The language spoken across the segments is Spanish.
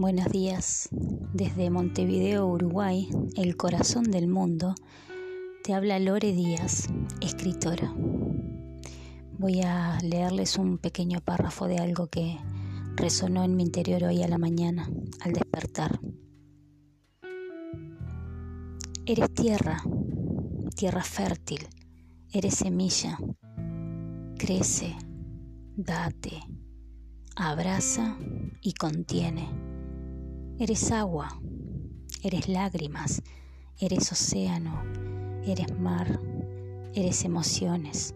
Buenos días. Desde Montevideo, Uruguay, el corazón del mundo, te habla Lore Díaz, escritora. Voy a leerles un pequeño párrafo de algo que resonó en mi interior hoy a la mañana, al despertar. Eres tierra, tierra fértil, eres semilla, crece, date, abraza y contiene Eres agua, eres lágrimas, eres océano, eres mar, eres emociones.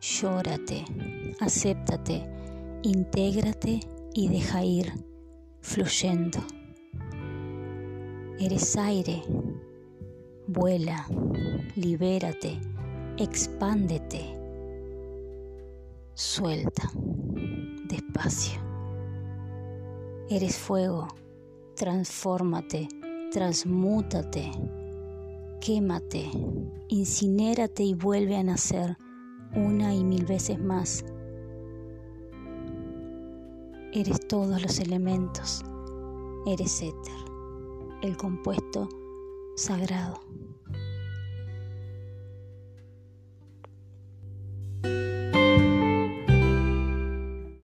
Llórate, acéptate, intégrate y deja ir, fluyendo. Eres aire, vuela, libérate, expándete, suelta, despacio. Eres fuego, transfórmate, transmútate, quémate, incinérate y vuelve a nacer una y mil veces más. Eres todos los elementos, eres éter, el compuesto sagrado.